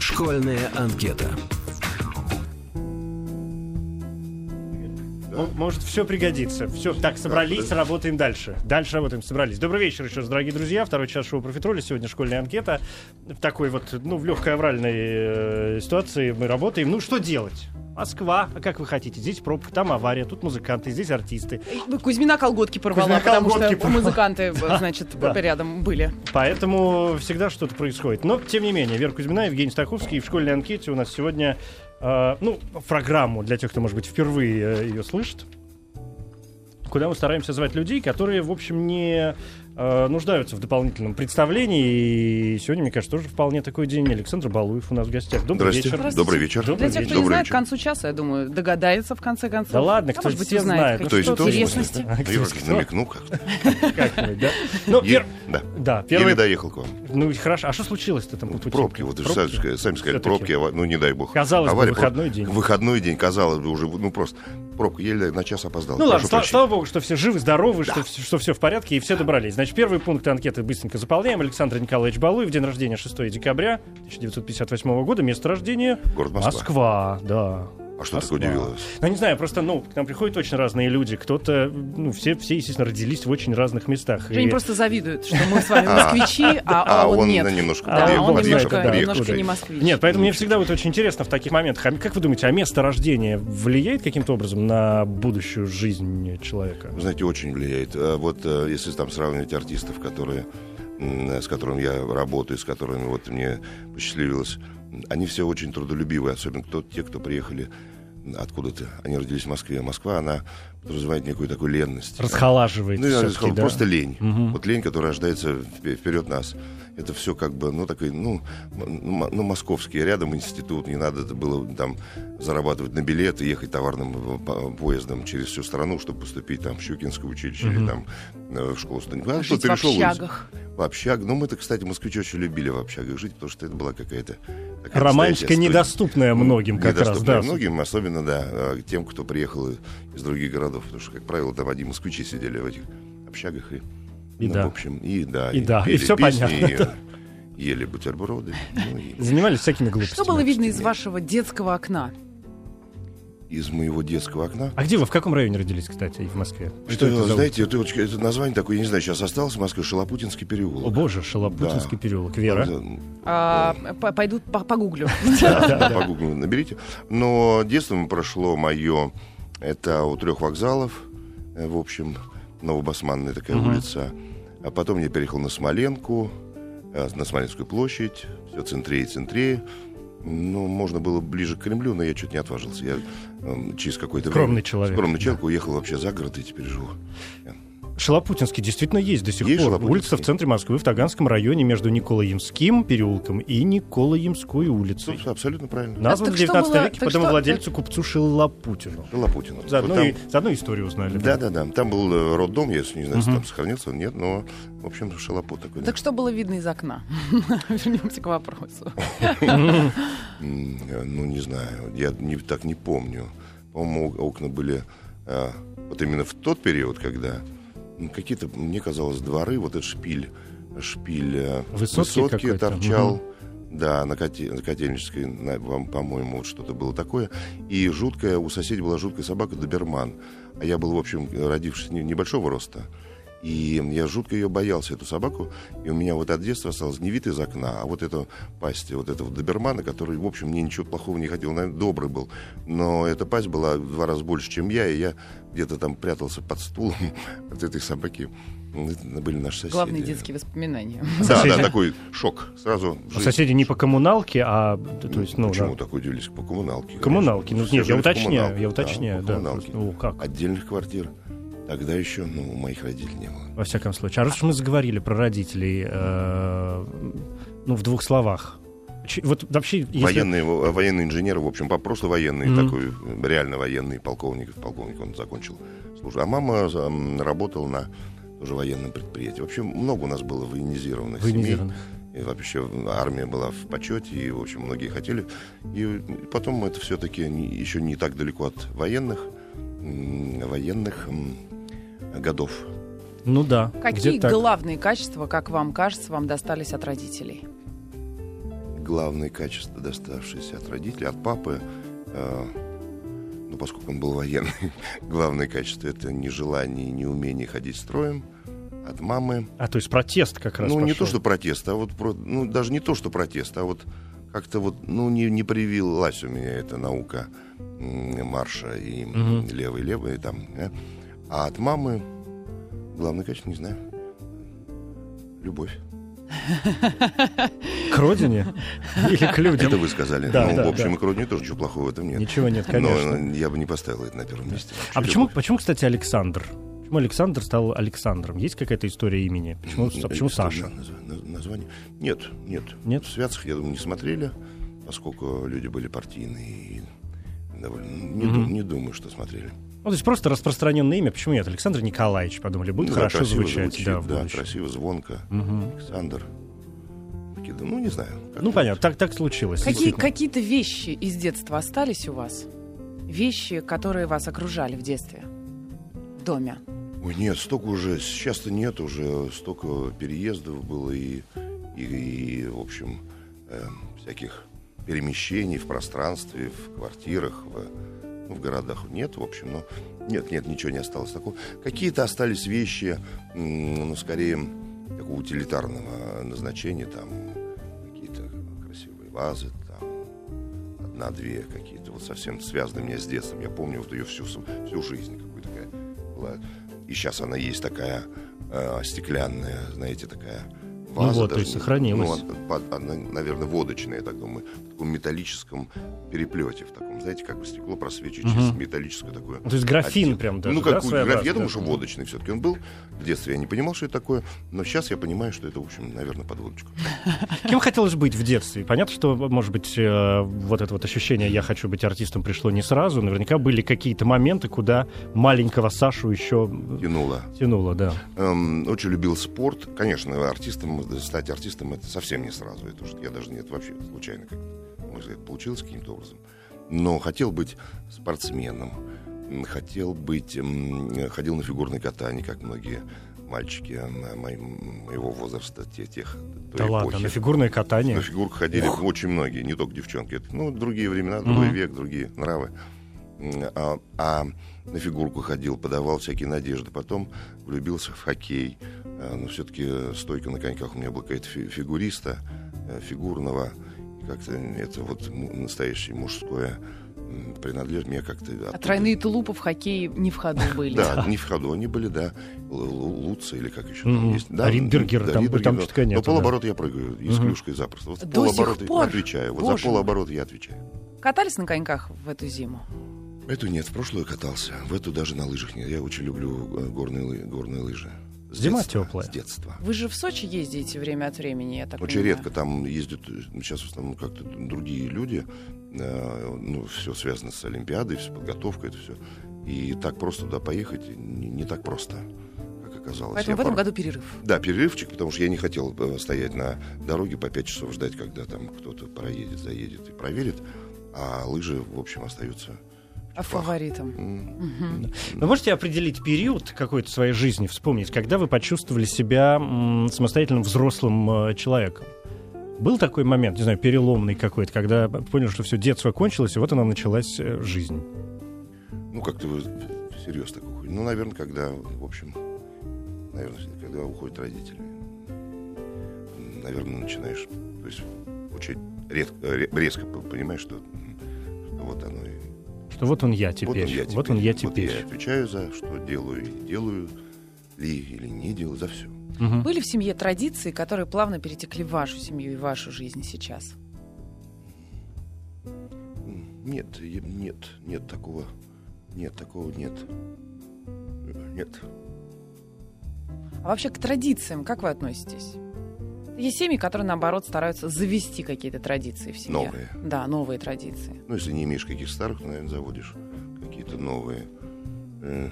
Школьная анкета. Может, все пригодится. Все, так, собрались, работаем дальше. Дальше работаем, собрались. Добрый вечер еще раз, дорогие друзья. Второй час шоу «Профитроли». Сегодня школьная анкета. В такой вот, ну, в легкой авральной э, ситуации мы работаем. Ну, что делать? Москва, а как вы хотите? Здесь пробка, там авария, тут музыканты, здесь артисты. Кузьмина колготки порвала, Кузьмина потому колготки что порвала. музыканты, значит, да. рядом были. Поэтому всегда что-то происходит. Но, тем не менее, Вера Кузьмина, Евгений Стаховский. И в школьной анкете у нас сегодня, э, ну, программу для тех, кто, может быть, впервые э, ее слышит. Куда мы стараемся звать людей, которые, в общем, не э, нуждаются в дополнительном представлении. И сегодня, мне кажется, тоже вполне такой день. Александр Балуев у нас в гостях. Добрый Здрасте. вечер. Добрый вечер. Добрый Для тех, кто вечер. не знает, к концу часа, я думаю, догадается в конце концов. Да ладно, А кто может быть, все узнает знает. То есть интересности. А, кто- как намекнул как-то. как-нибудь, да? Ну, пер- Да. Да, первый... Еле доехал к вам. Ну, хорошо. А что случилось-то там по Вот пути? пробки, вот Пробки? сами, сказали, пробки, ава- ну не дай бог. Казалось бы, выходной день. Выходной день, казалось бы, уже, ну просто пробка еле на час опоздал. Ну ладно, Прошу сла- прощения. слава богу, что все живы, здоровы, что, вс- что все в порядке, и все добрались. Значит, первый пункт анкеты быстренько заполняем. Александр Николаевич Балуев, день рождения 6 декабря 1958 года, место рождения Город Москва. Москва, да. А что Москва. такое удивило? Ну, не знаю, просто, ну, к нам приходят очень разные люди. Кто-то, ну, все, все, естественно, родились в очень разных местах. Женя И- просто завидуют, что мы с вами А. москвичи, а, А, а он, он нет. немножко немножко, да, немножко оттуда. не москвич. Нет, поэтому мне всегда вот очень интересно в таких моментах. А как вы думаете, а место рождения влияет каким-то образом на будущую жизнь человека? Вы знаете, очень влияет. Вот э, если там сравнивать артистов, которые, с которыми я работаю, с которыми вот мне посчастливилось, они все очень трудолюбивые, особенно кто, те, кто приехали откуда-то. Они родились в Москве. Москва, она подразумевает некую такую ленность. Расхолаживает Ну, я всё-таки, сказал, да. просто лень. Мгм. Вот лень, которая рождается впе- вперед нас. Это все как бы, ну, такой, ну, ну, московский. Рядом институт, не надо это было там зарабатывать на билеты, ехать товарным э, по- поездом через всю страну, чтобы поступить там в Щукинское училище или там э, в школу студентов. А в перешел улицу? общагах. В общаг. Ну, мы-то, кстати, москвичи очень любили в общагах жить, потому что это была какая-то... такая Романтика недоступная многим как раз, Недоступная да. многим, особенно, да, э, тем, кто приехал из других городов. Потому что, как правило, там одни москвичи сидели в этих общагах. И, И ну, да. в общем, и да. И да, и всё песни, понятно, и, ели бутерброды. ну, и Занимались всякими глупостями. Что было видно из вашего детского окна? из моего детского окна. А где вы, в каком районе родились, кстати, в Москве? Что, это за знаете, это, это название такое, я не знаю, сейчас осталось в Москве, Шалопутинский переулок. О боже, Шалопутинский Да. переулок. Вера. А, п- пойду по- погуглю. Да, по гуглу наберите. Но детство прошло мое, это у трех вокзалов, э, в общем, Новобасманная такая улица. А потом я переехал на Смоленку, э, на Смоленскую площадь, все центрее и центрее. Ну, можно было ближе к Кремлю, но я чуть не отважился. Я эм, через какое-то Скромный время... человек. Скромный человек уехал вообще за город и теперь живу. Шалопутинский действительно есть до сих Есть пор. Улица в центре Москвы, в Таганском районе между Николаемским переулком и Николаемской улицей. Ну, абсолютно правильно. Назван в Так что 19 было- веке по что- домовладельцу купцу Шалопутину. Шалопутин. Заодно, Вот там- и, заодно историю узнали. Да, да, да. Там был э, роддом, я не знаю, если там сохранился он, нет, но, в общем, шалопут такой. да. Так что было видно из окна? Вернемся к вопросу. Ну, не знаю, я так не помню. По-моему, окна были а, вот именно в тот период, когда какие-то, мне казалось, дворы, вот этот шпиль, шпиль э, Высотки высотки торчал. Да, на, коте- на Котельнической, на- по- по-моему, вот что-то было такое. И жуткая, у соседей была жуткая собака Доберман. А я был, в общем, родившись не- небольшого роста. И я жутко ее боялся, эту собаку. И у меня вот от детства осталось не вид из окна, а вот эта пасть вот этого добермана, который, в общем, мне ничего плохого не хотел. Он, наверное, добрый был. Но эта пасть была в два раза больше, чем я, и я где-то там прятался под стулом от этой собаки. Это были наши соседи. Главные детские воспоминания. Да, да, такой шок. Сразу А соседи не по коммуналке, а то есть, ну, Почему да. так удивились? По коммуналке. Коммуналки. Ну, нет, я уточняю, я да, уточняю, по да. коммуналке. просто, ну, как? Отдельных квартир. Тогда еще, ну, у моих родителей не было. Во всяком случае. А раз уж мы заговорили про родителей, э, ну, в двух словах. Ч- Вот вообще, если... Военный, во- военный инженер, в общем, просто военный, Мгм. такой э, реально военный полковник. Полковник он закончил службу. А мама м, работала на тоже военном предприятии. Вообще много у нас было военизированных Военизированных. семей. И вообще армия была в почете, и, в общем, многие хотели. И потом это все-таки еще не так далеко от военных. Военных годов. Ну да. Какие так. главные качества, как вам кажется, вам достались от родителей? Главные качества, доставшиеся от родителей, от папы, э, ну, поскольку он был военный, главное качество это нежелание и неумение ходить строем. От мамы, А, то есть протест как раз ну, не пошел. то, что протест, а вот, про- ну, даже не то, что протест, а вот как-то вот, ну, не, не привилась у меня эта наука марша и м, Мгм. левый-левый там. э. А от мамы, главное качество, не знаю, любовь. К родине или к людям? Это вы сказали. Да, ну, да, в общем, да. и к родине тоже ничего плохого в этом нет. Ничего нет, конечно. Но я бы не поставил это на первом месте. А Вообще почему, любовь. почему, кстати, Александр? Почему Александр стал Александром? Есть какая-то история имени? Почему, а почему Э, Саша? наз- наз- Название? Нет, нет. Нет? В Святцах, я думаю, не смотрели, поскольку люди были партийные. и довольно- не, ду- не думаю, что смотрели. Ну, то есть просто распространенное имя. Почему нет? Александр Николаевич, подумали, будет Ну, да, хорошо красиво звучать. звучит, да, да, красиво, звонко. Мгм. Александр. Ну, не знаю. как Ну, понятно, так, так случилось. Какие, какие-то вещи из детства остались у вас? Вещи, которые вас окружали в детстве? В доме? Ой, нет, столько уже, сейчас-то нет, уже столько переездов было и, и, и, в общем, э, всяких перемещений в пространстве, в квартирах, в, ну, в городах нет, в общем, но нет, нет, ничего не осталось такого. Какие-то остались вещи, ну, скорее, такого утилитарного назначения, там, какие-то красивые вазы, там, одна-две какие-то, вот совсем связанные у меня с детством. Я помню вот ее всю, всю жизнь, какой такая была. И сейчас она есть такая э, стеклянная, знаете, такая ваза. вот, то даже есть не- сохранилась. Ну, она, наверное, водочная, я так думаю, таком металлическом переплете, в таком, знаете, как бы стекло просвечивает Мгм. через металлическую такую То есть графин оттенок. прям даже, Ну, да, как своеобразный, граф- я думаю, да? что водочный все-таки он был. В детстве я не понимал, что это такое, но сейчас я понимаю, что это, в общем, наверное, под водочку. Кем хотелось быть в детстве? Понятно, что, может быть, э, вот это вот ощущение «я хочу быть артистом» пришло не сразу. Наверняка были какие-то моменты, куда маленького Сашу еще Тянуло. тянуло, да. Эм, очень любил спорт. Конечно, артистом, стать артистом это совсем не сразу. Это я даже нет, вообще случайно как на мой взгляд, получилось каким-то образом. Но хотел быть спортсменом. Хотел быть... Ходил на фигурное катание, как многие мальчики моего возраста, те, тех, той Да ладно, эпохи. на фигурное катание. На фигурку ходили очень многие, не только девчонки. Это, ну, другие времена, другой век, другие нравы. А, а на фигурку ходил, подавал всякие надежды. Потом влюбился в хоккей. А, Но все-таки стойка на коньках у меня была какая-то фи- фигуриста, э, фигурного. Как-то это вот настоящее мужское м, принадлежит мне как-то... А тройные тулупы в хоккее не в ходу были. Да, не в ходу они были, да. Луца или как еще там Мгм. есть. Да, Ридбергер, там- Ридбергер, там но- полоборота я прыгаю и с клюшкой запросто. Вот полоборота отвечаю. Вот за полоборота я отвечаю. Катались на коньках в эту зиму? Эту нет, в прошлую катался. В эту даже на лыжах нет. Я очень люблю э, горные, горные лыжи. С Зима детства, теплая. С детства. Вы же в Сочи ездите время от времени, я так Очень понимаю. редко там ездят, сейчас в основном как-то другие люди. Э, Ну, все связано с Олимпиадой, все подготовка, это все. И так просто туда поехать не, не так просто, как оказалось. Поэтому Я в этом пор- году перерыв. Да, перерывчик, потому что я не хотел э, стоять на дороге по пять часов ждать, когда там кто-то проедет, заедет и проверит. А лыжи, в общем, остаются. А фаворитом? Вы можете определить период какой-то своей жизни, вспомнить, когда вы почувствовали себя самостоятельным взрослым э, человеком? Был такой момент, не знаю, переломный какой-то, когда понял, что все, детство кончилось, и вот она началась э, жизнь. Ну, как-то вы всерьез так уходите. Ну, наверное, когда, в общем, наверное, когда уходят родители. Наверное, начинаешь, то есть очень редко, ре- резко понимаешь, что вот оно и Что вот он я теперь. Вот он я теперь. Вот он я Вот теперь. я отвечаю за что делаю и делаю ли или не делаю, за все. Мгм. Были в семье традиции, которые плавно перетекли в вашу семью и в вашу жизнь сейчас? Нет, нет, нет такого, нет такого, нет. Э, Нет. А вообще к традициям как вы относитесь? Есть семьи, которые, наоборот, стараются завести какие-то традиции в семье. Новые. Да, новые традиции. Ну, если не имеешь каких старых, наверное, заводишь какие-то новые. Э,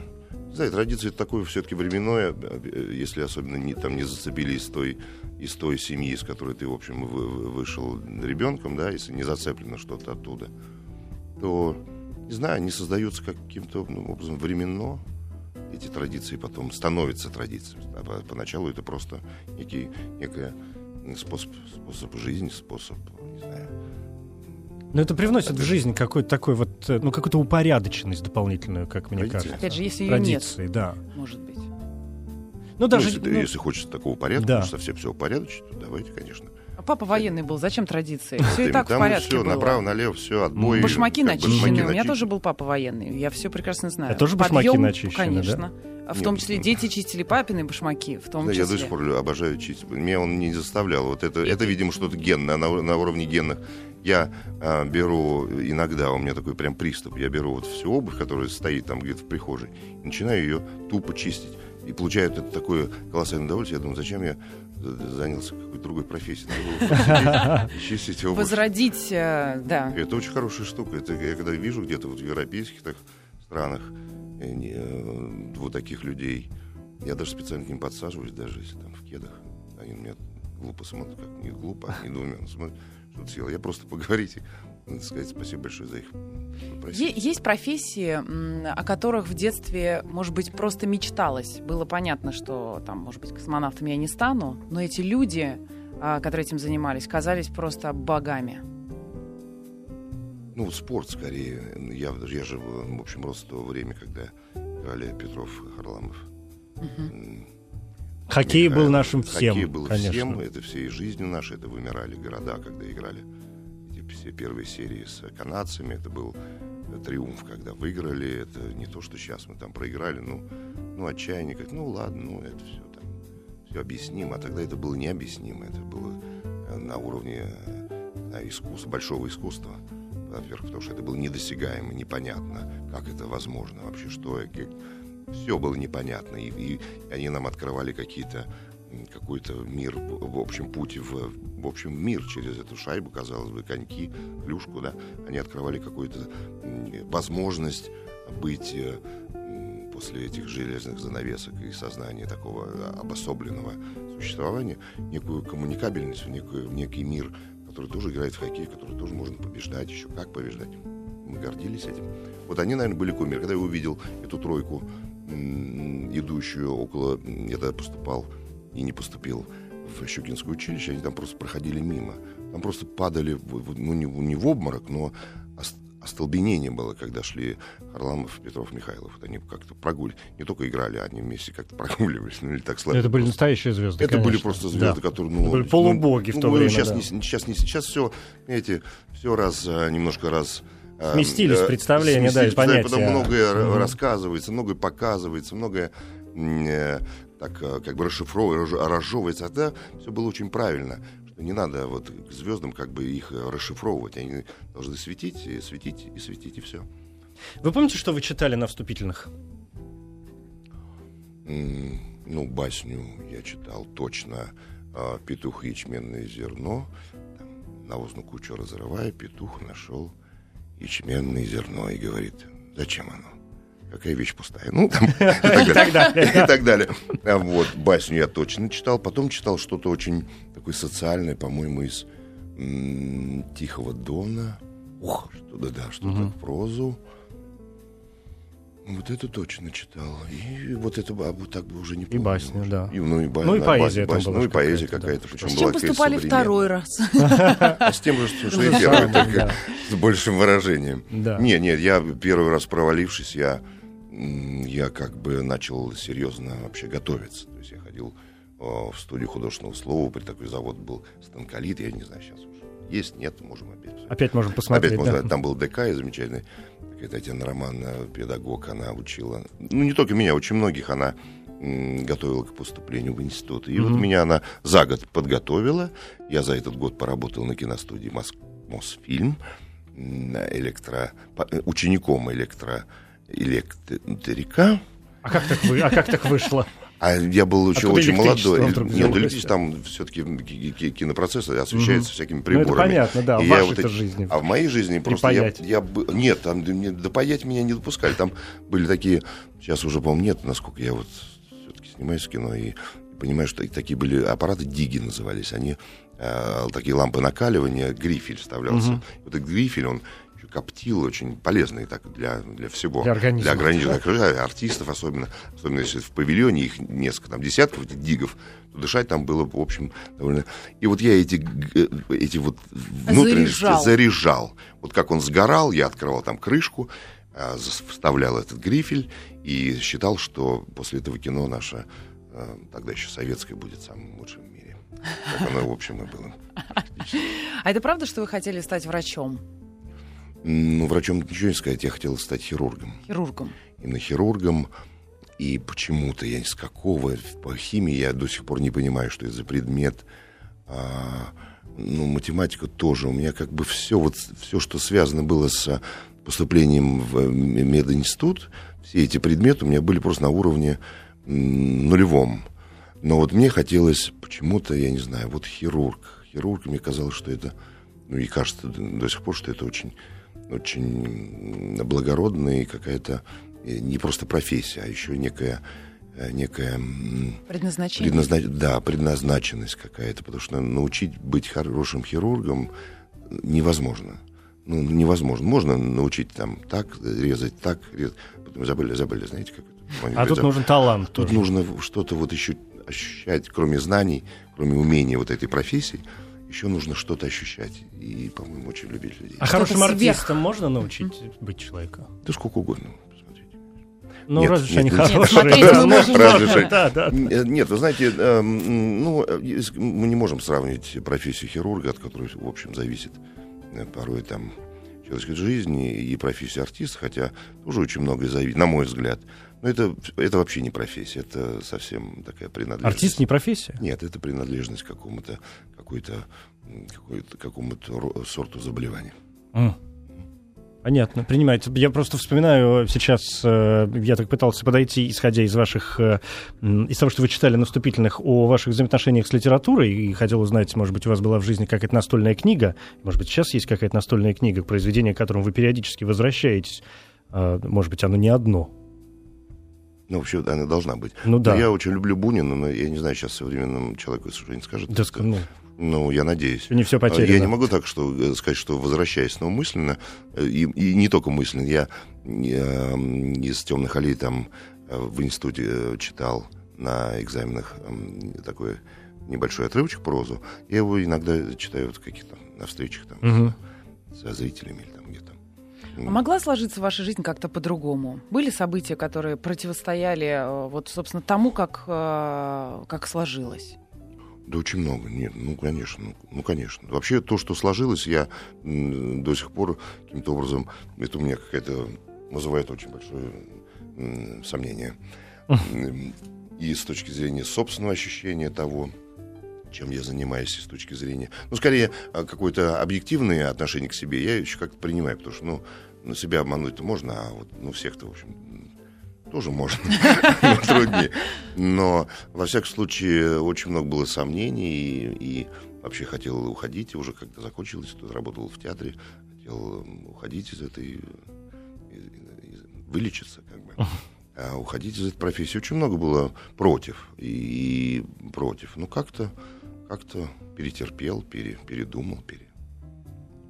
Знаете, традиция это такое все-таки временное, э, если особенно не, там не зацепили из той, из той семьи, из которой ты, в общем, вы- вы- вышел ребенком, да, если не зацеплено что-то оттуда, то, не знаю, они создаются каким-то ну, образом временно. эти традиции потом становятся традициями. А по- поначалу это просто некий, некая способ, способ жизни, способ, не знаю, Но это привносит в жизнь какой-то такой вот, э, ну, какую-то упорядоченность дополнительную, как мне Традиции. кажется. Опять же, если ее нет, Традиции, да. может быть. Ну, даже... ну, если, ну, если хочется такого порядка, да. чтобы совсем все упорядочить, то давайте, конечно. А папа военный был, зачем традиции? Все и так в порядке все было. направо, налево, все, отбой. Башмаки начищены. У меня тоже был папа военный. Я все прекрасно знаю. А тоже башмаки Подъем, начищены, Конечно. А в том числе дети чистили папины башмаки, в том Да, числе. я до сих пор обожаю чистить. Меня он не заставлял. Вот это, это видимо, что-то генное, на, на уровне генных. Я а, беру иногда, у меня такой прям приступ, я беру вот всю обувь, которая стоит там где-то в прихожей, и начинаю ее тупо чистить. И получаю это такое колоссальное удовольствие. Я думаю, зачем я занялся какой-то другой профессией? Чистить обувь. Возродить, э, да. Это очень хорошая штука. Это я когда вижу где-то вот в европейских так, странах э, э, вот таких людей, я даже специально к ним подсаживаюсь, даже если там в кедах. Они на меня глупо смотрят, как не глупо, а недоуменно смотрят, что ты съел. Я просто поговорить надо сказать спасибо большое за их. Есть профессии, о которых в детстве, может быть, просто мечталось. Было понятно, что там, может быть, космонавтом я не стану, но эти люди, а, которые этим занимались, казались просто богами. Ну, спорт скорее. Я, я же, в общем, рос в то время, когда играли Петров, Харламов. М, Хоккей был Михаил. нашим всем, Хоккей был конечно. всем, это всей жизнью нашей, это вымирали города, когда играли все первые серии с канадцами, это был триумф, когда выиграли, это не то, что сейчас мы там проиграли, ну, ну отчаяние, как, ну ладно, ну это все там, все объяснимо, а тогда это было необъяснимо, это было э, на уровне э, искусства, большого искусства, во-первых, потому что это было недосягаемо, непонятно, как это возможно вообще, что, все было непонятно, и, и они нам открывали какие-то какой-то мир, в общем, путь в, в общем мир через эту шайбу, казалось бы, коньки, клюшку, да, они открывали какую-то возможность быть э, после этих железных занавесок и сознания такого обособленного существования, некую коммуникабельность, некую, некий мир, который тоже играет в хоккей, который тоже можно побеждать, еще как побеждать. Мы гордились этим. Вот они, наверное, были кумиры. Когда я увидел эту тройку, идущую около... Я тогда поступал и не поступил в Щукинское училище, они там просто проходили мимо. Там просто падали, в- в- ну, не, в- не в обморок, но ос- остолбенение было, когда шли Харламов, Петров, Михайлов. Вот они как-то прогуливали. Не только играли, они вместе как-то прогуливались. Ну, или так сладко. Это были настоящие звезды, Это были конечно. просто звезды, Да. которые, ну, Это были ну, полубоги в ну, то ну, время, Сейчас, да. не, сейчас, не, сейчас все, знаете, все раз, а, немножко раз... а, Сместились э, представления, да, и сместились понятия. Потом многое Мгм. рассказывается, многое показывается, многое э, так а, как бы расшифровывается, разжевывается. А тогда все было очень правильно, что не надо вот к звездам как бы их э, расшифровывать. Они должны светить, и светить, и светить, и все. Вы помните, что вы читали на вступительных? Ну, басню я читал точно. а, Петух ячменное зерно. Там, навозную кучу разрывая, петух нашел ячменное зерно и говорит, зачем оно? Какая вещь пустая. Ну, там, и так далее. И так далее. А Вот, басню я точно читал. Потом читал что-то очень такое социальное, по-моему, из Тихого Дона. Ух, что-то, да, что-то прозу. Вот это точно читал. И вот это а вот так бы уже не помню. басню, может. да. И, ну, и, ба- Ну, и поэзия басня, там басня, была Ну, и поэзия какая-то, да. Причем С была чем поступали второй раз? А с тем же, что и первый, только с большим выражением. Да. Нет, нет, я первый раз провалившись, я, я как бы начал серьезно вообще готовиться. То есть я ходил о, в студию художественного слова, при такой завод был Станколит, я не знаю, сейчас уже есть, нет, можем опять. посмотреть. Опять можем посмотреть. Опять да. можно, там был ДК и замечательный, Татьяна Романовна, педагог, она учила, ну не только меня, очень многих она готовила к поступлению в институт. И вот Мгм. меня она за год подготовила. Я за этот год поработал на киностудии Мос- Мосфильм электро, э, учеником электро электрика. А как так вы? А как так вышло? А я был еще Откуда очень молодой. Нет, электричество там все-таки кинопроцессы освещаются всякими Ну, приборами. это понятно, да, в эти- жизни. А в моей жизни просто я, нет, там мне- допаять меня не допускали. Там были такие, сейчас уже, по-моему, нет, насколько я вот все-таки снимаюсь в кино и понимаешь, что такие были аппараты, диги назывались, они э, такие лампы накаливания, грифель вставлялся. Вот этот грифель, он коптил, очень полезный так для, для всего. Для организма. Для ограниченных окружающих, артистов особенно. Особенно если в павильоне их несколько, там десятков этих дигов, то дышать там было, в общем, довольно... И вот я эти, г- эти вот внутренности Заряжал. заряжал. Вот как он сгорал, я открывал там крышку, а, зас- вставлял этот грифель и считал, что после этого кино наше, а, тогда еще советское, будет самым лучшим в мире. Как оно, в общем, и было. А это правда, что вы хотели стать врачом, Ну, врачом ничего не сказать, я хотел стать хирургом. хирургом? именно хирургом. И почему-то, я с какого, по химии я до сих пор не понимаю, что это за предмет. А, ну, математика тоже. У меня как бы все, вот все, что связано было с поступлением в м- мединститут, все эти предметы у меня были просто на уровне нулевом. Но вот мне хотелось почему-то, я не знаю, вот хирург. Хирург, мне казалось, что это, ну и кажется до сих пор, что это очень, очень благородная и какая-то э, не просто профессия, а еще некая, э, некая Предназначение? предназна- да, предназначенность какая-то, потому что научить быть хорошим хирургом невозможно. Ну, невозможно. Можно научить там так резать, так резать. Потом забыли, забыли, знаете, как это? А тут нужен талант Тут тоже. нужно что-то вот еще ощущать, кроме знаний, кроме умения вот этой профессии, еще нужно что-то ощущать. И, по-моему, очень любить людей. А хорошим сверх. артистом можно научить быть человека? Да сколько угодно. посмотрите. Ну, Нет, разве что они хорошие. Нет, да, да. Да, э, Нет, вы знаете, эм, ну, э, мы не можем сравнить профессию хирурга, от которой, в общем, зависит э, порой там человеческая жизнь и и профессию артиста, хотя тоже очень многое зависит, на мой взгляд. Но это, это вообще не профессия, это совсем такая принадлежность. Артист не профессия? Нет, это принадлежность к какому-то, какой-то, какому-то сорту заболевания. М. Понятно, принимается. Я просто вспоминаю сейчас, э, я так пытался подойти, исходя из ваших, э, из того, что вы читали на вступительных о ваших взаимоотношениях с литературой, и хотел узнать, может быть, у вас была в жизни какая-то настольная книга, может быть, сейчас есть какая-то настольная книга, к произведению к которому вы периодически возвращаетесь. А, Может быть, оно не одно. Ну, вообще, она должна быть. Ну да. Но Я очень люблю Бунина, но я не знаю, сейчас современному человеку что не скажет. Да, ну, Ну, я надеюсь. не все А, потеряно. Я не могу так что, э, сказать, что возвращаясь, но мысленно, э, и, и не только мысленно, я э, м, из темных аллей там э, в институте читал на экзаменах м, такой небольшой отрывочек прозу. Я его иногда читаю вот в каких-то на встречах там Мгм. со зрителями или там где-то. А могла сложиться ваша жизнь как-то по-другому? Были события, которые противостояли вот, собственно, тому, как, как сложилось? Да очень много, нет, ну конечно, ну, ну, конечно. Вообще то, что сложилось, я до сих пор каким-то образом, это у меня какая-то вызывает очень большое сомнение. И с точки зрения собственного ощущения того, чем я занимаюсь, и с точки зрения, ну скорее а, какое-то объективное отношение к себе, я еще как-то принимаю, потому что, ну, ну себя обмануть-то можно, а вот, ну всех-то, в общем, тоже можно, но труднее. Но, во всяком случае, очень много было сомнений, и, и вообще хотел уходить, и уже когда закончилось, то работал в театре, хотел уходить из этой, из- из- вылечиться, как бы. А уходить из этой профессии очень много было против, и, против. Ну, как-то, как-то перетерпел, пере- передумал, пере,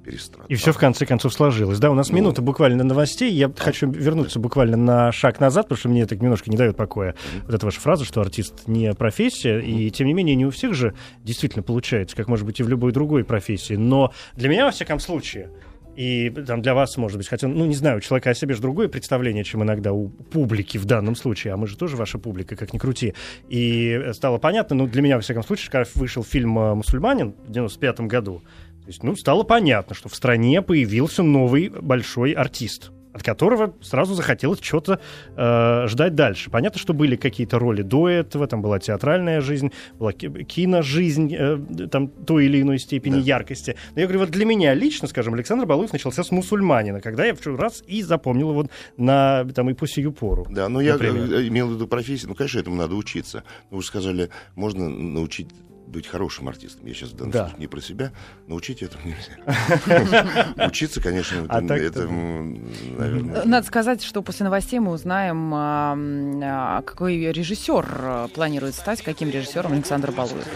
перестрадал. И все в конце концов сложилось. Да, у нас Ну. минута буквально новостей. Я хочу вернуться буквально на шаг назад, потому что мне это немножко не дает покоя. Вот эта ваша фраза, что артист не профессия. И тем не менее, не у всех же действительно получается, как может быть и в любой другой профессии. Но для меня, во всяком случае, и там для вас, может быть, хотя, ну, не знаю, у человека о себе же другое представление, чем иногда у публики в данном случае, а мы же тоже ваша публика, как ни крути. И стало понятно, ну, для меня, во всяком случае, когда вышел фильм э, «Мусульманин» в 95 году, есть, ну, стало понятно, что в стране появился новый большой артист, от которого сразу захотелось что-то э, ждать дальше. Понятно, что были какие-то роли до этого, там была театральная жизнь, была ки- киножизнь, э, там той или иной степени Да. яркости. Но я говорю, вот для меня лично, скажем, Александр Балуев начался с «Мусульманина», когда я в первый раз и запомнил его на там, и по сию пору. Да, но я например. э, имел в виду профессию. Ну, конечно, этому надо учиться. Вы же сказали, можно научить быть хорошим артистом. Я сейчас в данном Да. случае не про себя. Научить этому нельзя. Учиться, конечно, А это, наверное... Надо сказать, что после новостей мы узнаем, а, какой режиссер а, планирует стать, каким режиссером Александр Балуев.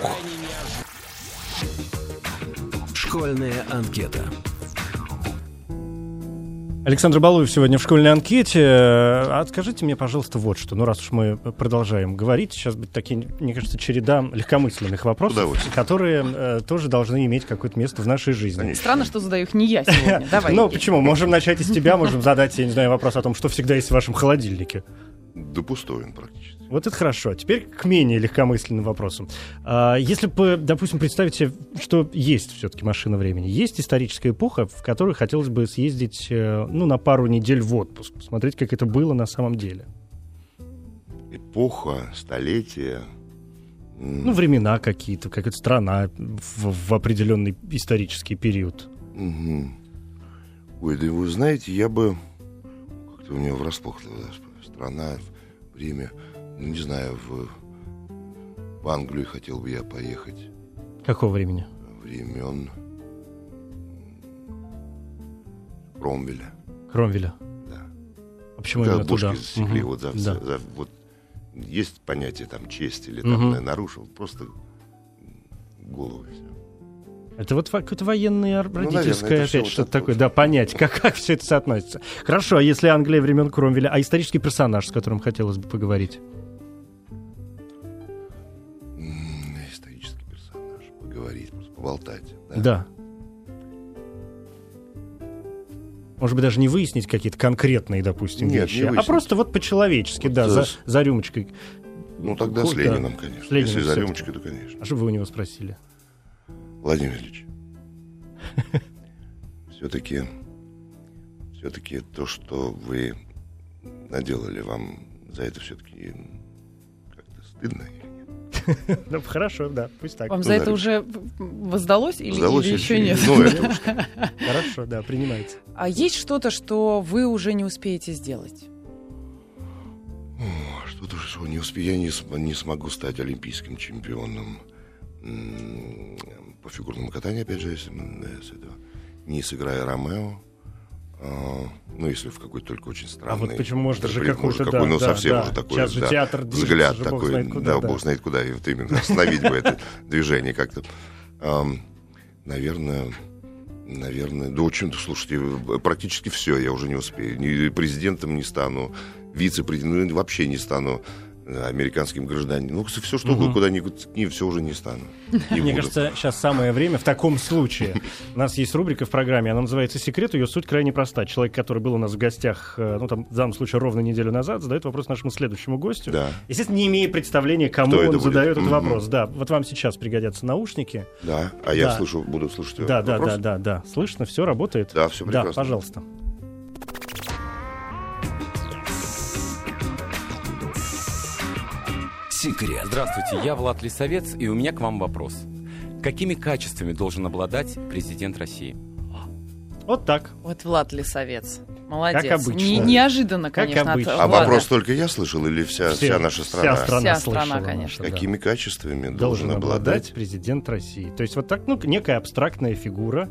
Школьная анкета. Александр Балуев сегодня в школьной анкете. А скажите мне, пожалуйста, вот что. Ну, раз уж мы продолжаем говорить, сейчас будет такие, мне кажется, череда легкомысленных вопросов, которые э, тоже должны иметь какое-то место в нашей жизни. Конечно. Странно, что задаю их не я сегодня. Давай. Ну, почему? Можем начать из тебя, можем задать, я не знаю, вопрос о том, что всегда есть в вашем холодильнике. Да пустой он практически. Вот это хорошо. Теперь к менее легкомысленным вопросам. А, Если бы, допустим, представить себе, что есть все-таки машина времени, есть историческая эпоха, в которой хотелось бы съездить э, ну, на пару недель в отпуск, посмотреть, как это было на самом деле. Эпоха, столетие. Ну, времена какие-то, какая-то страна в, в определенный исторический период. Мгм. Ой, да вы знаете, я бы... Как-то у меня врасплох страна, время... Ну, не знаю, в, в Англию хотел бы я поехать. Какого времени? Времен Кромвеля. Кромвеля. Да. А почему Когда именно туда? засекли, Мгм. вот, за, Да. за- вот есть понятие там честь или там нарушил, просто голову и всё. Это вот во- какое-то военное наверное, родительское это всё опять вот что-то это такое. вот. Да, понять, как, как все это соотносится. Хорошо, а если Англия времен Кромвеля, а исторический персонаж, с которым хотелось бы поговорить? Поболтать. Да. Да. Может быть, даже не выяснить какие-то конкретные, допустим, Нет, не вещи, а выяснить. просто вот по-человечески, Вот, да, э, за, с- за рюмочкой. Ну, тогда Ку- с. Лениным, конечно. С Лениным Если за рюмочкой, то конечно. А что вы у него спросили? Владимир Ильич, все-таки, все-таки то, что вы наделали, вам за это все-таки как-то стыдно? Ну, хорошо, да, пусть так. Вам Ну, за это уже воздалось или, еще нет? Ну, это Хорошо, да, принимается. А есть что-то, что вы уже не успеете сделать? Что-то что не успею, я не, см- не смогу стать олимпийским чемпионом по фигурному катанию, опять же, если с этого. не сыграя Ромео. А, ну, если в какой-то только очень А странный. вот почему можно же интерпрет, какую-то, может, да, какой, ну, да, совсем да. уже такой, Сейчас же да, театр движется взгляд же, бог такой, знает куда, да, да. бог знает куда, и вот именно остановить бы это движение как-то. Наверное, наверное, да очень, слушайте, практически все я уже не успею. Ни президентом не стану, вице-президентом, ну, вообще не стану американским гражданином. Ну, все что, Мгм. куда ни ткни, все уже не стану. Не Мне буду. кажется, сейчас самое время в таком случае. У нас есть рубрика в программе, она называется «Секрет». Ее суть крайне проста. Человек, который был у нас в гостях, э, ну, там, в данном случае, ровно неделю назад, задает вопрос нашему следующему гостю. Да, Естественно, не имея представления, кому Кто это он будет? задает этот вопрос. Да, вот вам сейчас пригодятся наушники. да. А я Да. слышу, буду слушать Да, да, вопрос? да, да, да. Слышно, все работает? Да, все Да, прекрасно. пожалуйста. Секрет. Здравствуйте, я Влад Лисовец, и у меня к вам вопрос. Какими качествами должен обладать президент России? Вот так. Вот Влад Лисовец. Молодец. Как обычно. Не- неожиданно, Как конечно, от обычно. А Влада. вопрос только я слышал или вся, Все- вся наша страна? Вся страна Вся страна, слышала конечно. наша, да. Какими качествами должен, должен обладать обладать? президент России. То есть вот так, ну, некая абстрактная фигура.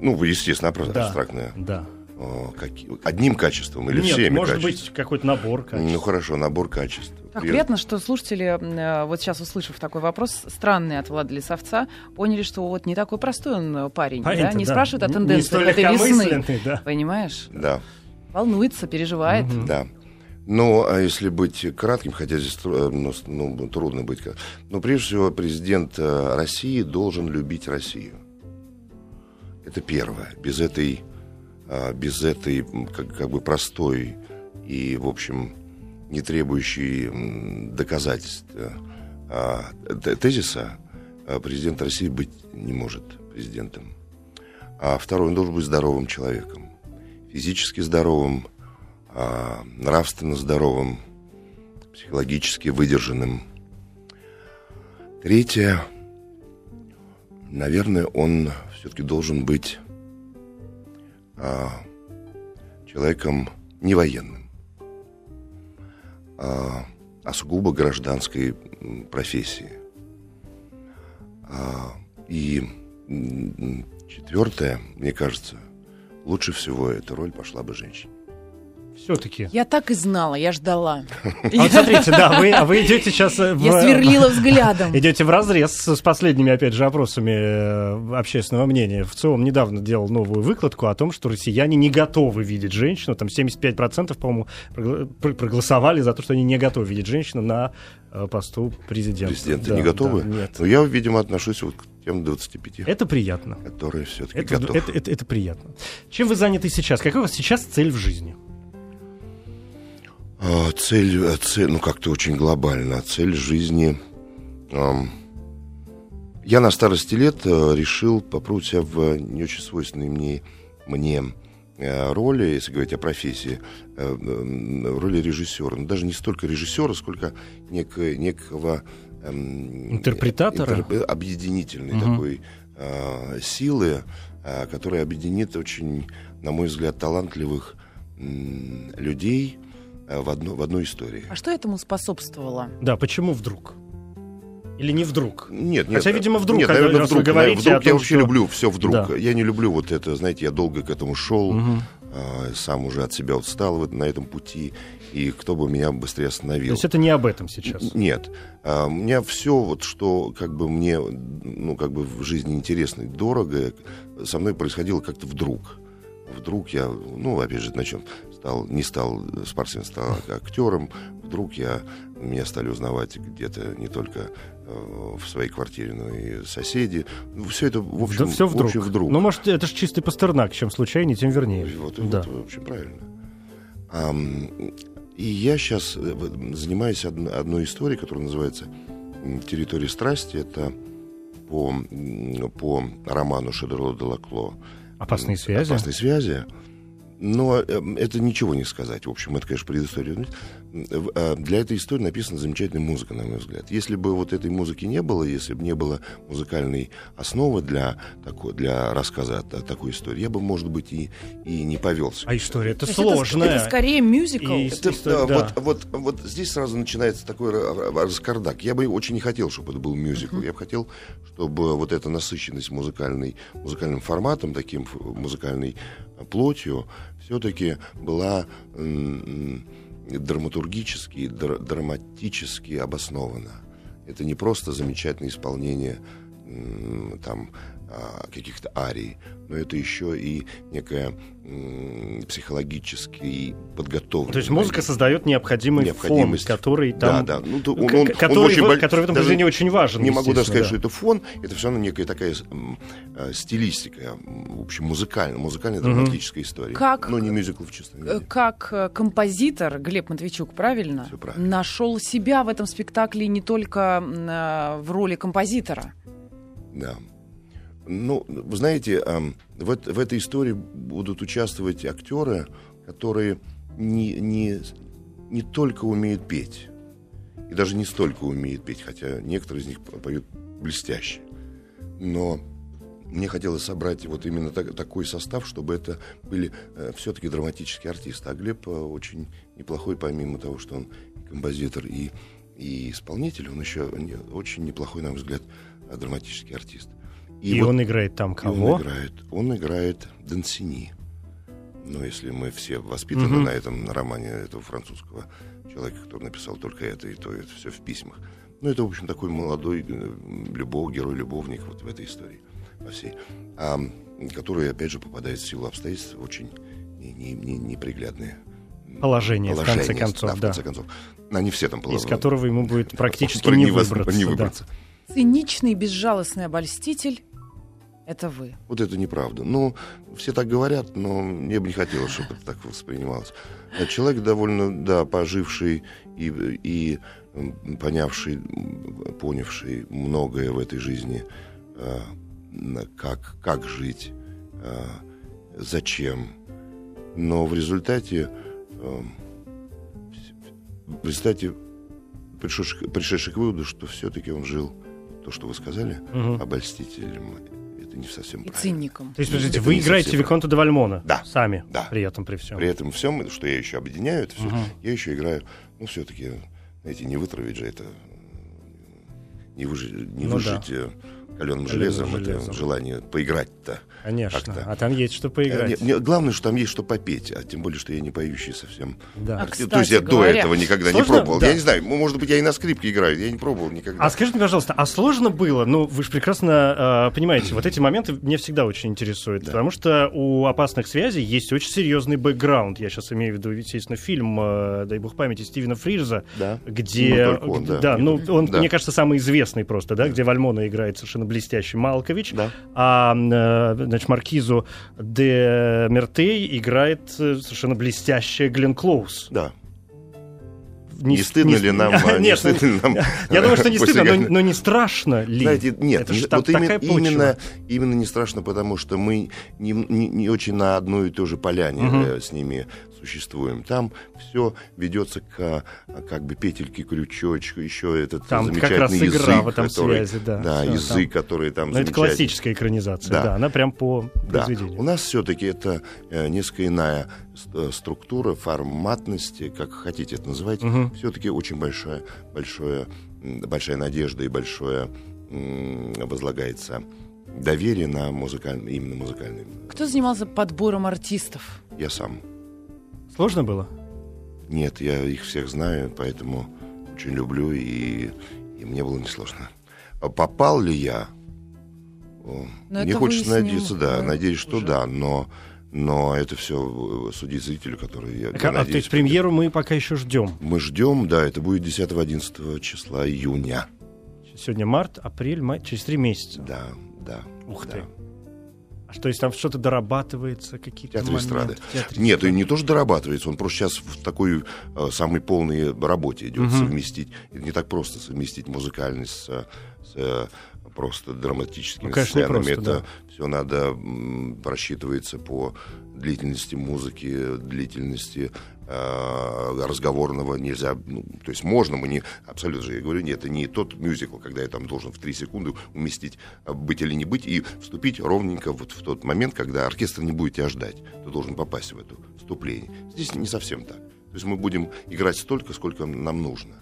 Ну, естественно, просто Да. абстрактная. Да. О, каки- Одним качеством или Нет, всеми может качествами? быть какой-то набор качеств. Ну хорошо, набор качеств. Так приятно, что слушатели, э, вот сейчас услышав такой вопрос, странный от Влада Лисовца, поняли, что вот не такой простой он э, парень, да? Не да, спрашивают о тенденциях этой весны. да. Понимаешь? Да, Волнуется, переживает. Мгм. да. Ну, а если быть кратким, хотя здесь тру- ну, ну, трудно быть... кра- Но прежде всего президент э, России должен любить Россию. Это первое. Без этой, без этой как, как бы простой и, в общем, не требующей доказательств э, а, тезиса а, президент России быть не может президентом. А второй, он должен быть здоровым человеком. Физически здоровым, а, нравственно здоровым, психологически выдержанным. Третье, наверное, он все-таки должен быть а, человеком не военным, а, а сугубо гражданской профессии. А, И четвертое, мне кажется, лучше всего эта роль пошла бы женщине. Все-таки. Я так и знала, я ждала. А вот смотрите, да, вы, а вы идете сейчас э, в... Я сверлила взглядом. Идете в разрез с, последними, опять же, опросами э, общественного мнения. В целом недавно делал новую выкладку о том, что россияне не готовы видеть женщину. Там 75%, по-моему, проголосовали за то, что они не готовы видеть женщину на э, посту президента. Президенты Да, не готовы? да, нет. Но я, видимо, отношусь вот к тем 25, Это приятно. которые все-таки Это, готовы. это, это- это приятно. Чем вы заняты сейчас? Какая у вас сейчас цель в жизни? А, цель, э, цель, ну как-то очень глобально. Цель жизни. я на старости лет э, решил попробовать себя в не очень свойственной мне, мне э, роли, если говорить о профессии, э, в роли режиссера. Но даже не столько режиссера, сколько нек- некого эм, Интерпретатора? интер- объединительной Мгм. такой э, силы, э, которая объединит очень, на мой взгляд, талантливых людей э, в, одно, в одной истории. А что этому способствовало? Да, почему вдруг? Или не вдруг? Нет, нет. Хотя, видимо, вдруг, Нет, наверное, раз вы вдруг. говорите вдруг о я том, вообще что- люблю все вдруг. Да. Я не люблю вот это, знаете, я долго к этому шел, Мгм. а, сам уже от себя устал вот на этом пути, и кто бы меня быстрее То остановил. есть это не об этом сейчас. Нет. А, У меня все, вот, что как бы мне ну, как бы в жизни интересно и дорого, со мной происходило как-то вдруг. Вдруг я, ну, опять же, на чем стал, не стал спортсменом, стал актером. Вдруг я, меня стали узнавать где-то не только э, в своей квартире, но и соседи. Все это, в общем, все в вдруг. общем, вдруг. Ну, может, это же чистый пастернак. Чем случайнее, тем вернее. Вот, да. вот, очень правильно. Ам, и я сейчас занимаюсь одн- одной историей, которая называется «Территория страсти». Это по, по роману Шедерло де Лакло. Опасные связи. «Опасные связи». Но эм, это ничего не сказать. В общем, это, конечно, предыстория. М, в- а, Для этой истории написана замечательная музыка, на мой взгляд. Если бы вот этой музыки не было, если бы не было музыкальной основы для, такой, для рассказа о, о такой истории, я бы, может быть, и, и не повелся. А история это То есть это- сложная. Это, скорее мюзикл. И- Это, история, да. Вот, вот, вот здесь сразу начинается такой ра- ра- раскардак. Я бы очень не хотел, чтобы это был мюзикл. Я бы хотел, чтобы вот эта насыщенность музыкальной, музыкальным форматом, таким музыкальной э, плотью, все-таки была драматургически, дра- драматически обоснована. Это не просто замечательное исполнение там каких-то арий, но это еще и некая м, психологически подготовленная. То есть музыка создает необходимый фон, Необходимость. который Да, там... да. Ну, то он- он- к- он который, очень в, который в этом даже произведении очень важен. Не могу даже сказать, что естественно, это фон, это все равно некая такая э, стилистика, в общем, музыкальная, музыкальная Мгм. драматическая история. Как- Но не мюзикл в чистом виде. Как э, композитор Глеб Матвейчук, правильно? Правильно. Нашел себя в этом спектакле не только э, в роли композитора. Да. Ну, вы знаете, в, в этой истории будут участвовать актеры, которые не, не, не только умеют петь, и даже не столько умеют петь, хотя некоторые из них по- поют блестяще. Но мне хотелось собрать вот именно так- такой состав, чтобы это были все-таки драматические артисты. А Глеб э, очень неплохой, помимо того, что он композитор, и, и исполнитель, он еще не- очень неплохой, на мой взгляд, э, драматический артист. И, вот- он играет там и кого? Он играет, он играет Дансини. Но если мы все воспитаны Мгм. на этом на романе этого французского человека, который написал только это, и то это все в письмах. Ну, это, в общем, такой молодой э, любовь, герой-любовник вот в этой истории во всей. А, который, опять же, попадает в силу обстоятельств очень не- не- не- неприглядные Положение, в конце концов, да, в да. конце концов. Они все там Из поло- которого ему будет практически не выбраться. не да. выбраться. Циничный, безжалостный обольститель — это вы. Вот это неправда. Ну, все так говорят, но мне бы не хотелось, чтобы это так воспринималось. А Человек довольно, да, поживший и, и понявший, понявший многое в этой жизни, э, как, как жить, э, зачем. Но в результате, э, в результате пришедший, пришедший к выводу, что все-таки он жил, то, что вы сказали, Мгм. обольстителем, это не совсем И правильно. циником. То есть, подождите, Это вы играете Виконта де Вальмона Да. сами Да. при этом, при всем. При этом всем, что я еще объединяю это все, Мгм. я еще играю, ну, все-таки, знаете, не вытравить же это, не, выжить, не Ну выжить э, каленым железом, железом. это желание поиграть-то. Конечно. как-то. А там есть что Э, поиграть. не- не, главное, что там есть что попеть, а тем более, что я не поющий совсем. Да. А, То кстати есть я говоря, до этого никогда сложно? не пробовал. Да. Я не знаю, ну, может быть, я и на скрипке играю, я не пробовал никогда. А скажите, пожалуйста, а сложно было? Ну, вы же прекрасно э, понимаете, вот эти моменты меня всегда очень интересуют, потому что у опасных связей есть очень серьезный бэкграунд. Я сейчас имею в виду, естественно, фильм, э, дай бог памяти, Стивена Фрирза, Да. где, Ну, он, г- да. ну, он, Да. мне кажется, самый известный просто, да, где Вальмона играет совершенно блестящий Малкович, Да. а э, значит, Маркизу де Мертей играет э, совершенно блестящая Глен Клоуз. Да. Не стыдно ли нам, а, не Нет, стыдно ли нам, я думаю, что не стыдно, но, но не страшно ли? Знаете, нет, Это не- же вот именно, именно, именно не страшно, потому что мы не, не- не очень на одной и той же поляне э, с ними существуем. Там все ведется к как бы петельке, крючочку, еще этот Там как замечательный раз игра язык, в этом который, связи, да. да, Всё язык, который там Ну, это классическая экранизация, да. Да. она прям по Да. произведению. У нас все-таки это э, несколько иная э, структура, форматности, как хотите это называть. Мгм. Все-таки очень большая, большое, м, большая надежда и большое возлагается доверие на музыкальный, именно музыкальный. Кто занимался подбором артистов? Я сам. Сложно было? Нет, я их всех знаю, поэтому очень люблю, и, и мне было несложно. А попал ли я? Но не это хочется выясним, надеяться, да, да, надеюсь, что уже. да, но, но это все судить зрителю, который я, я А, а, то надеюсь, есть премьеру мы пока еще ждем. Мы ждем, да, это будет 10-11 числа июня. Сегодня март, апрель, май, через три месяца. Да, да. Ух да. ты. А что, если там что-то дорабатывается, какие-то Театр моменты? эстрады. Театр Нет, эстрады. не то, что дорабатывается, он просто сейчас в такой э, самой полной работе идет, Мгм. совместить. Это не так просто совместить музыкальность с, с, э, просто драматическими Ну, конечно, не сценами. просто, Это да. все надо м, просчитывается по длительности музыки, длительности э, разговорного нельзя, ну, то есть можно, мы не, абсолютно же, я говорю, нет, это не тот мюзикл, когда я там должен в три секунды уместить э, быть или не быть и вступить ровненько вот в тот момент, когда оркестр не будет тебя ждать, ты должен попасть в это вступление. Здесь не совсем так. То есть мы будем играть столько, сколько нам нужно.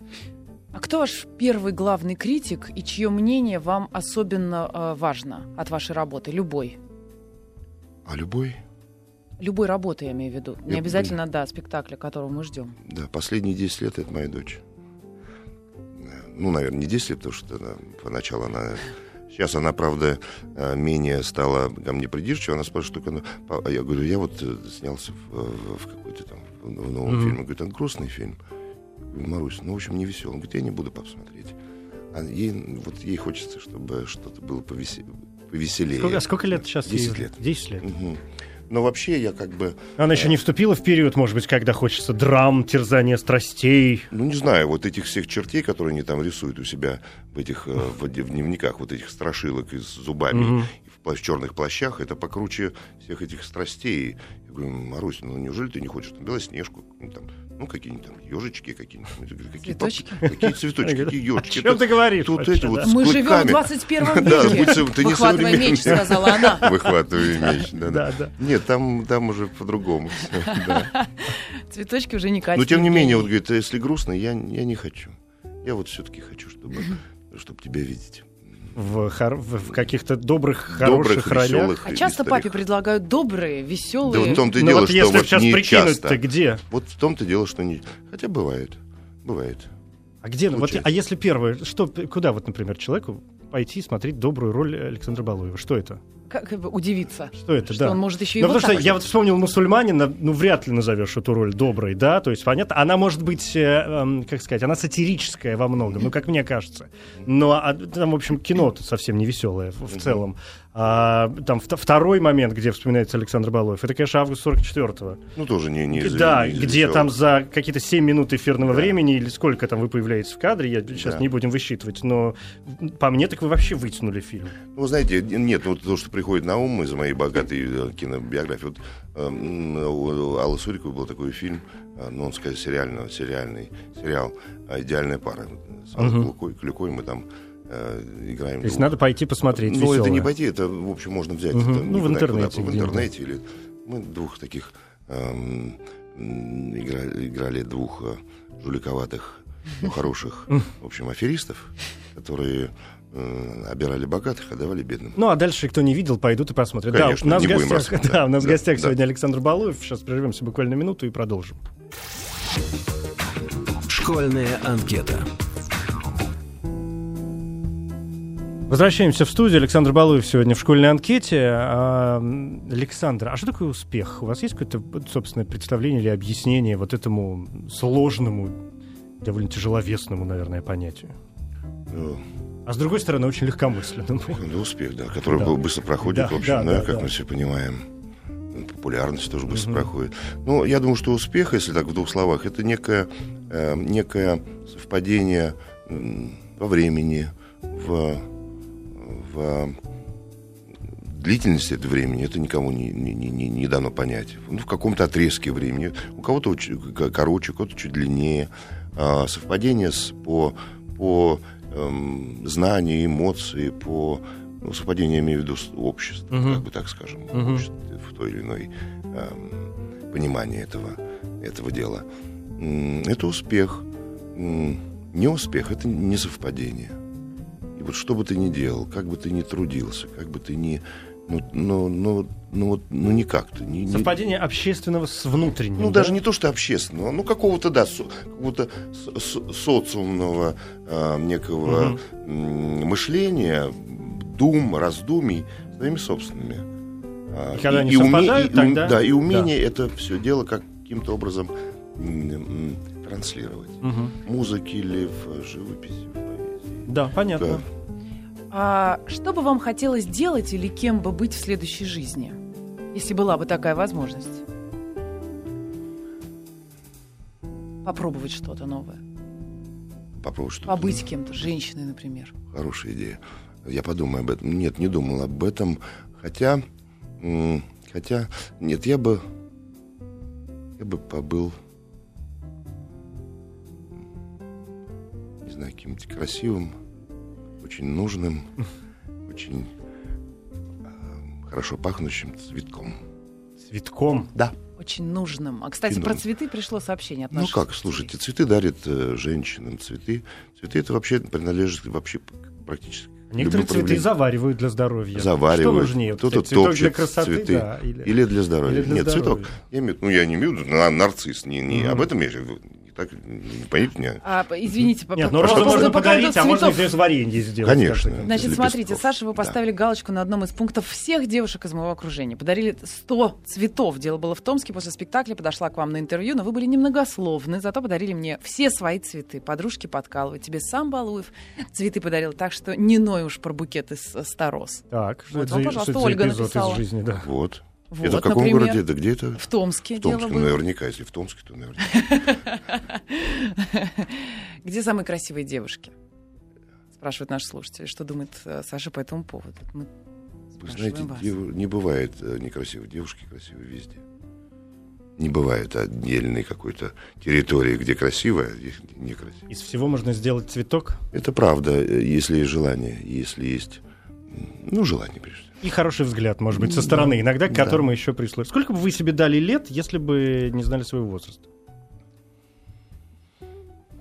А кто ваш первый главный критик и чье мнение вам особенно э, важно от вашей работы? Любой. А любой, Любой работы, я имею в виду. Не Я обязательно, да, спектакля, которого мы ждем. да, последние 10 лет это моя дочь. Ну, наверное, не 10 лет, потому что она, поначалу она... Сейчас она, правда, э, менее стала ко мне придирчива. Она спрашивает только... ну, Я говорю, я вот э, снялся в, в какой-то там в новом Мгм. фильме. Говорит, это грустный фильм. Я говорю, Марусь, ну, в общем, не веселый. Он говорит, я не буду пап смотреть. А ей, вот ей хочется, чтобы что-то было повесе- повеселее. Сколько, а сколько лет сейчас 10 ей? лет. 10 лет. Мгм. Но вообще я как бы... Она еще не вступила в период, может быть, когда хочется драм, терзания страстей. Ну, не знаю, вот этих всех чертей, которые они там рисуют у себя в этих э, в, дневниках, вот этих страшилок с зубами и в, черных плащах, это покруче всех этих страстей. Я говорю, Марусь, ну неужели ты не хочешь там Белоснежку, ну, там, ну какие-нибудь там ежички какие-нибудь. Говорю, Какие, пап- Цветочки? какие цветочки, какие О ежички? чем ты говоришь? Тут эти вот Мы живем в клыками. 21 Да, веке. ты не Выхватывай меч, сказала она. Выхватываю меч. да, да. Да, да. Нет, там, там уже по-другому. Цветочки уже не Но катят. тем не менее, вот говорит, «А если грустно, я, я не хочу. Я вот все-таки хочу, чтобы, чтобы тебя видеть. В, хор- в- каких-то добрых, Добрых, хороших ролях. веселых. А часто старых. папе предлагают добрые, Да веселые. вот в том-то и Ну дело, вот что если вот сейчас не прикинуть-то часто. где? Вот в том-то дело, что не... Хотя бывает. Бывает. А где? ну, Вот, а если первое, что, куда вот, например, человеку пойти смотреть добрую роль Александра Балуева? Что это? Как бы удивиться, Что это, что да? он может еще и Ну, вот потому так что я вот вспомнил мусульманина, ну, вряд ли назовешь эту роль доброй, да, то есть, понятно, она может быть, э, эм, как сказать, она сатирическая во многом, ну, как мне кажется. Но а, там, в общем, кино совсем не веселое в, в целом. А, там вт- второй момент, где вспоминается Александр Балуев, это, конечно, август 44-го. Ну, тоже не, не да, не где там за какие-то 7 минут эфирного Да. времени или сколько там вы появляетесь в кадре, я сейчас Да. не будем высчитывать, но по мне так вы вообще вытянули фильм. Ну, знаете, нет, вот то, что приходит на ум из моей богатой э, кинобиографии. Вот эм, у Аллы Суриковой был такой фильм, э, ну, он, сказать, сериально, сериальный сериал «Идеальная пара». С Мгм. Клюкой, Клюкой мы там играем. То есть надо пойти посмотреть Ну, это весёлое. не пойти, это, в общем, можно взять. Мгм. это Ну, в интернете куда-то, В интернете. Или... Мы двух таких эм, играли, играли двух э, жуликоватых, но хороших, в общем, аферистов, которые э, обирали богатых, а давали бедным. Ну, а дальше, кто не видел, пойдут и посмотрят. Конечно, да, у нас, не в будем гостях, рассказывать, да, да, у нас в да, гостях да. сегодня Александр Балуев. Сейчас прервемся буквально минуту и продолжим. Школьная анкета. Возвращаемся в студию. Александр Балуев сегодня в школьной анкете. А, Александр, а что такое успех? У вас есть какое-то собственное представление или объяснение вот этому сложному, довольно тяжеловесному, наверное, понятию? Ну, А с другой стороны, очень легкомысленному. ну, успех, да, который Да. быстро проходит, Да, в общем, да, да, да, как да. мы все понимаем. Популярность тоже быстро проходит. Ну, я думаю, что успех, если так в двух словах, это некое, э, некое совпадение во времени, в, в длительности этого времени, это никому не, не, не- не, дано понять. Ну, в каком-то отрезке времени. У кого-то короче, у кого-то чуть длиннее. А, совпадение с, по, по эм, знанию, эмоции, по ну, совпадение, я имею в виду, с обществом, Мгм. как бы так скажем, общество в той или иной эм, понимании этого, этого дела. Это успех. Не успех, это не совпадение. И вот что бы ты ни делал, как бы ты ни трудился, как бы ты ни... Ну, ну, ну, ну, вот, ну никак ты. Не, не- Совпадение общественного с внутренним. ну, да? даже не то, что общественного, ну, какого-то, да, со- какого-то со- со- социумного а, некого м, мышления, дум, раздумий своими собственными. А, И когда они уме- совпадают, и тогда- Да, и умение это все дело каким-то образом транслировать. Мгм. В музыке или в живописи, в. Да, понятно. Да. А что бы вам хотелось делать или кем бы быть в следующей жизни, если была бы такая возможность? Попробовать что-то новое. Попробуй что-то. Побыть кем-то, женщиной, например. Хорошая идея. Я подумаю об этом. Нет, не думал об этом. Хотя, хотя, нет, я бы, я бы побыл, знаю, каким-нибудь красивым, очень нужным, очень э, хорошо пахнущим цветком. Цветком. Да. Очень нужным. А, кстати, Кино. про цветы пришло сообщение от Ну как, слушайте, цветы дарят э, женщинам, цветы. Цветы это вообще принадлежит вообще практически. Некоторые цветы проявлениям. заваривают для здоровья. Заваривают. Что важнее? Кто-то цветок топчет для красоты, цветы. да, или... Или для здоровья. Или для Нет, здоровья. цветок. Я имею, ну, я не имею в виду на- нарцисс. Не, не Мгм. об этом я. Не так, не поймите меня. А, извините, по, Нет, ну по розу можно по подарить, а можно из варенья сделать. Конечно. Значит, смотрите. Саша, вы Да. поставили галочку на одном из пунктов всех девушек из моего окружения. Подарили 100 цветов. Дело было в Томске. После спектакля подошла к вам на интервью, но вы были немногословны. Зато подарили мне все свои цветы. Подружки подкалывают. Тебе сам Балуев цветы подарил. Так что не ной уж про букет из э, ста роз. Так, что Вот это вам, за- пожалуйста, что Ольга эпизод написала. из жизни, да. Вот. Вот, это в каком например, городе? Это где это? В Томске, В Томске. дело Ну, было. наверняка, если в Томске, то наверняка. Где самые красивые девушки? Спрашивают наши слушатели. Что думает э, Саша по этому поводу? Мы Вы знаете, вас. дев- не бывает э, некрасивых. Девушки красивые везде. Не бывает отдельной какой-то территории, где красиво, а где некрасиво. Из всего можно сделать цветок Это правда, э, если есть желание, если есть, ну, желание, прежде всего. И хороший взгляд, может быть, со стороны, иногда к Да. которому еще прислушивать. Сколько бы вы себе дали лет, если бы не знали своего возраста?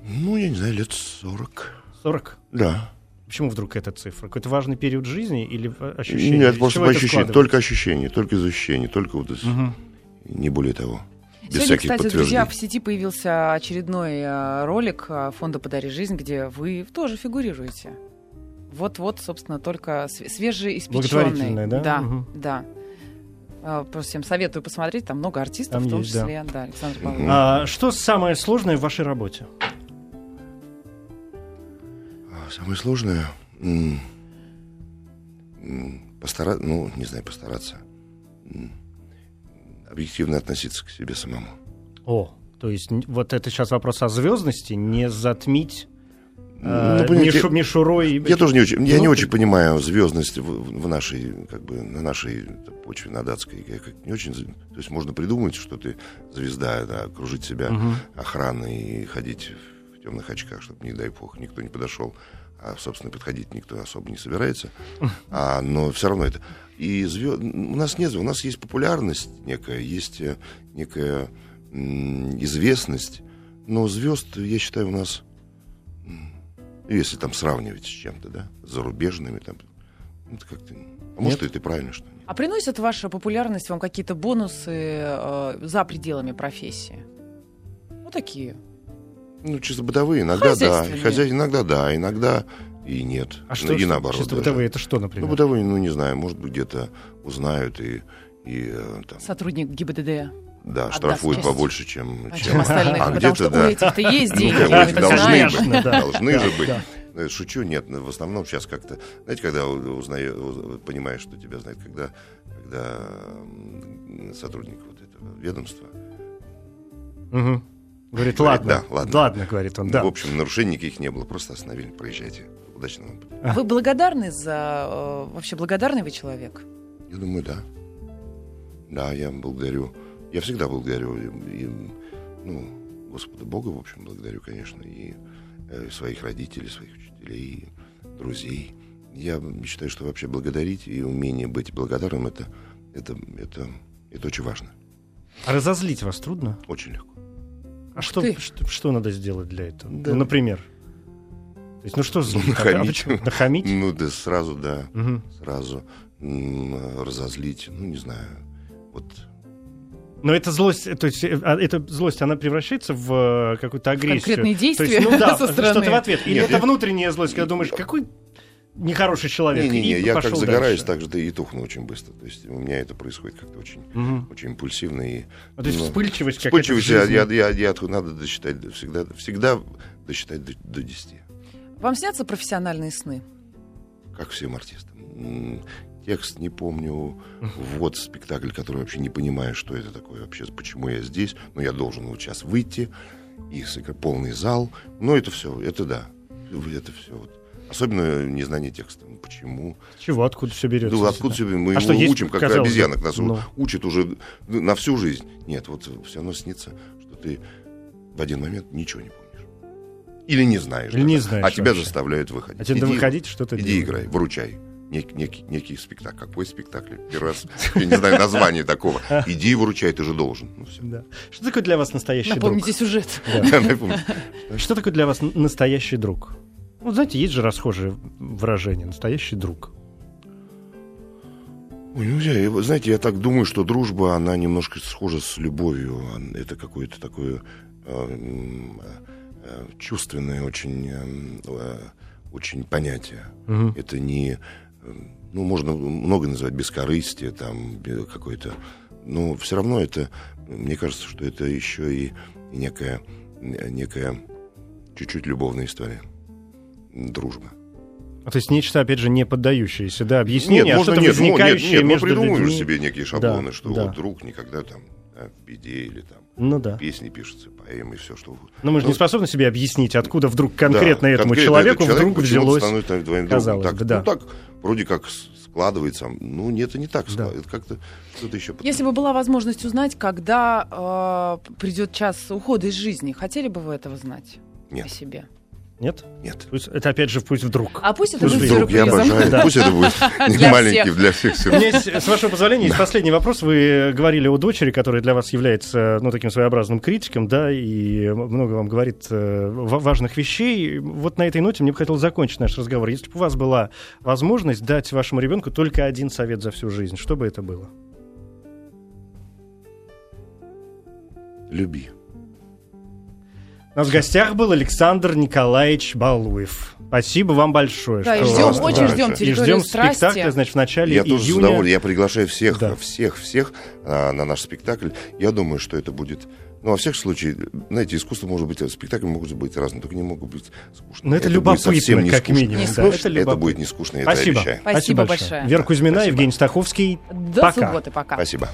Ну, я не знаю, лет 40. 40? Да. Почему вдруг эта цифра? Какой-то важный период жизни или э, ощущение? Нет, Из просто складывается? только ощущение, только из ощущений, только вот из, Мгм. не более того. Без Сегодня, кстати, друзья, в сети появился очередной э, ролик э, фонда «Подари жизнь», где вы тоже фигурируете. Вот-вот, собственно, только св- свежеиспеченный. Благотворительное, да? Да, Мгм. да. Э, Просто всем советую посмотреть, там много артистов, Там в том есть, да. числе, да, Александр Павлович. А, что самое сложное в вашей работе? А Самое сложное м, м, постара- ну, не знаю, постараться объективно относиться к себе самому. О, то есть вот это сейчас вопрос о звездности, не затмить Ну, понимаете, мишу- мишурой. Я тоже не очень, я не Ну, очень понимаю звездность в, в нашей, как бы, на нашей почве, на датской. Я как не очень, то есть можно придумать, что ты звезда, да, окружить себя Мгм. охраной и ходить в темных очках, чтобы, не дай бог, никто не подошел. А, собственно, подходить никто особо не собирается. А, но все равно это. И звезд... у нас нет, у нас есть популярность некая, есть э, некая известность. Но звезд, я считаю, у нас Ну, если там сравнивать с чем-то, да, с зарубежными, там, это как-то... А может, это и правильно, что нет. А приносит ваша популярность вам какие-то бонусы э, за пределами профессии? Ну, такие. Ну, чисто бытовые, иногда да. Хозяйственные. Хозяй, иногда да, иногда и нет. А что, и что наоборот. чисто даже. бытовые, это что, например? Ну, бытовые, ну, не знаю, может быть, где-то узнают и, и э, там, Сотрудник ГИБДД. Да, отдаст штрафуют побольше, чем, А чем чем остальных? а где-то, у да. этих-то есть Ну, деньги, эти это должны Да. должны же быть. Ну, я Шучу, нет, но в основном сейчас как-то, знаете, когда узнаешь, понимаешь, что тебя знает, когда, когда сотрудник вот этого ведомства, Мгм. Говорит, Говорит, ладно, да, ладно. говорит он, да. в общем, нарушений никаких не было, просто остановили, проезжайте. Удачного вам пути. Вы благодарны за... э, Вообще благодарный вы человек? Я думаю, да. Да, я благодарю. Я всегда благодарю. И, и, ну, Господа Бога, в общем, благодарю, конечно, и э, своих родителей, своих учителей, друзей. Я считаю, что вообще благодарить и умение быть благодарным это, это, это, это очень важно. А разозлить вас трудно? Очень легко. А что, ты. что, что надо сделать для этого? Да. Ну, например. То есть, ну что злить? А- а Нахамить. Нахамить? Ну, да сразу, да, Мгм. сразу разозлить, ну, не знаю, вот Но эта злость, то есть, э, а эта злость, она превращается в э, какую-то агрессию. Конкретные То есть, действия ну да, со стороны. что-то в ответ. Или Нет, это я- внутренняя злость, когда думаешь, какой нехороший человек. Не-не-не, и я как загораюсь, дальше. так же и тухну очень быстро. То есть у меня это происходит как-то очень, Мгм. очень импульсивно. И, Ну, то есть ну, вспыльчивость вспыльчивость, я, я, я, я надо досчитать, до- всегда, всегда досчитать до, до 10. Вам снятся профессиональные сны? Как всем артистам. Текст не помню, вот спектакль, который вообще не понимаю, что это такое вообще, почему я здесь, но я должен вот сейчас выйти, и полный зал, но это все, это да, это все вот. Особенно незнание текста. Ну, Почему? Чего, откуда все берется? Ну, откуда себе? Мы А его что, есть, учим, как казалось обезьянок. Нас ну. учат уже на всю жизнь. Нет, вот все равно снится, что ты в один момент ничего не помнишь. Или не знаешь. Или не даже. знаешь А тебя вообще. заставляют выходить. А тебе надо выходить, что-то Иди делать. играй, выручай. Нек- некий, некий спектакль. Какой спектакль? Первый раз, я не знаю название такого. Иди и выручай, ты же должен. Ну. Да. Что такое для вас настоящий Напомните сюжет. Друг? Что такое для вас настоящий друг? Ну, знаете, есть же расхожее выражение «настоящий друг». Ой, ну, я- знаете, я так думаю, что дружба, она немножко схожа с любовью. Это какое-то такое э, м, э, чувственное очень, эм, э, очень понятие. Мгм. Это не... Ну, можно много называть бескорыстие, там, какое-то... Но все равно это... Мне кажется, что это еще и, и некая, некая чуть-чуть любовная история. Дружба. А, То есть нечто, опять же, не поддающееся, да, объяснению, Нет, а можно, что-то нет, ну, нет, возникающее нет, мы между придумываем людьми. себе некие шаблоны, Да, что да. вот друг никогда там да, в беде или там Ну да. песни пишутся, поэмы, все что угодно. Но мы же Ну, не способны себе объяснить, откуда вдруг конкретно Да, этому конкретно человеку человек вдруг взялось. становится другом. казалось Так, бы, да. Ну так, вроде как складывается. Ну нет, это не так Да. складывается. Это как-то что-то еще. Если бы была возможность узнать, когда э, придет час ухода из жизни, хотели бы вы этого знать Нет. о себе? Нет? Нет. Пусть- это опять же пусть вдруг. А пусть это Пусть будет вдруг, Друг, я обожаю. Да. Пусть это будет не Для маленький всех. для всех У меня есть, с вашего позволения, есть последний вопрос. Вы говорили о дочери, которая для вас является, ну, таким своеобразным критиком, да, и много вам говорит э, ва- важных вещей. Вот на этой ноте мне бы хотелось закончить наш разговор. Если бы у вас была возможность дать вашему ребенку только один совет за всю жизнь, что бы это было? Люби. У нас в гостях был Александр Николаевич Балуев. Спасибо вам большое. Да, и что- ждем, Пожалуйста, очень да, ждем. И ждем страсти. спектакля, значит, в начале Я тоже с июня. удовольствием. Я приглашаю всех, Да. всех, всех а, на наш спектакль. Я думаю, что это будет. Ну, во всех случаях, знаете, искусство может быть, спектакли могут быть разные, только не могут быть скучные. Но это, будет любопытно, совсем не как скучно. минимум. Не да, скучно. это Это будет не скучно, я это Спасибо. обещаю. Спасибо большое. Вера Кузьмина, Спасибо. Евгений Стаховский. До Пока. субботы, пока. Спасибо.